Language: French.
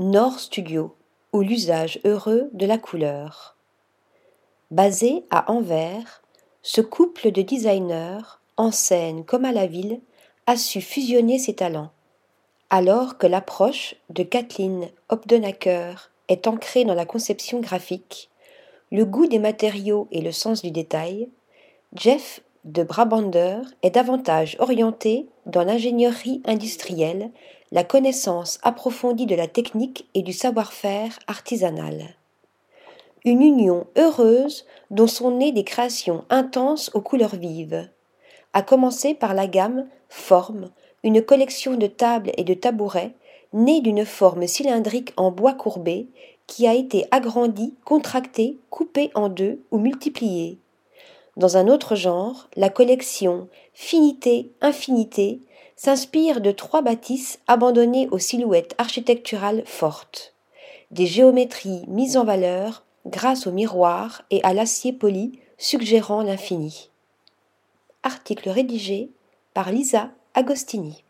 Nord Studio ou l'usage heureux de la couleur. Basé à Anvers, ce couple de designers, en scène comme à la ville, a su fusionner ses talents. Alors que l'approche de Kathleen Obdenacker est ancrée dans la conception graphique, le goût des matériaux et le sens du détail, Jeff de Brabander est davantage orienté dans l'ingénierie industrielle, la connaissance approfondie de la technique et du savoir-faire artisanal. Une union heureuse dont sont nées des créations intenses aux couleurs vives, à commencer par la gamme Forme, une collection de tables et de tabourets née d'une forme cylindrique en bois courbé qui a été agrandie, contractée, coupée en deux ou multipliée. Dans un autre genre, la collection Finité-Infinité s'inspire de trois bâtisses abandonnées aux silhouettes architecturales fortes, des géométries mises en valeur grâce au miroir et à l'acier poli suggérant l'infini. Article rédigé par Lisa Agostini.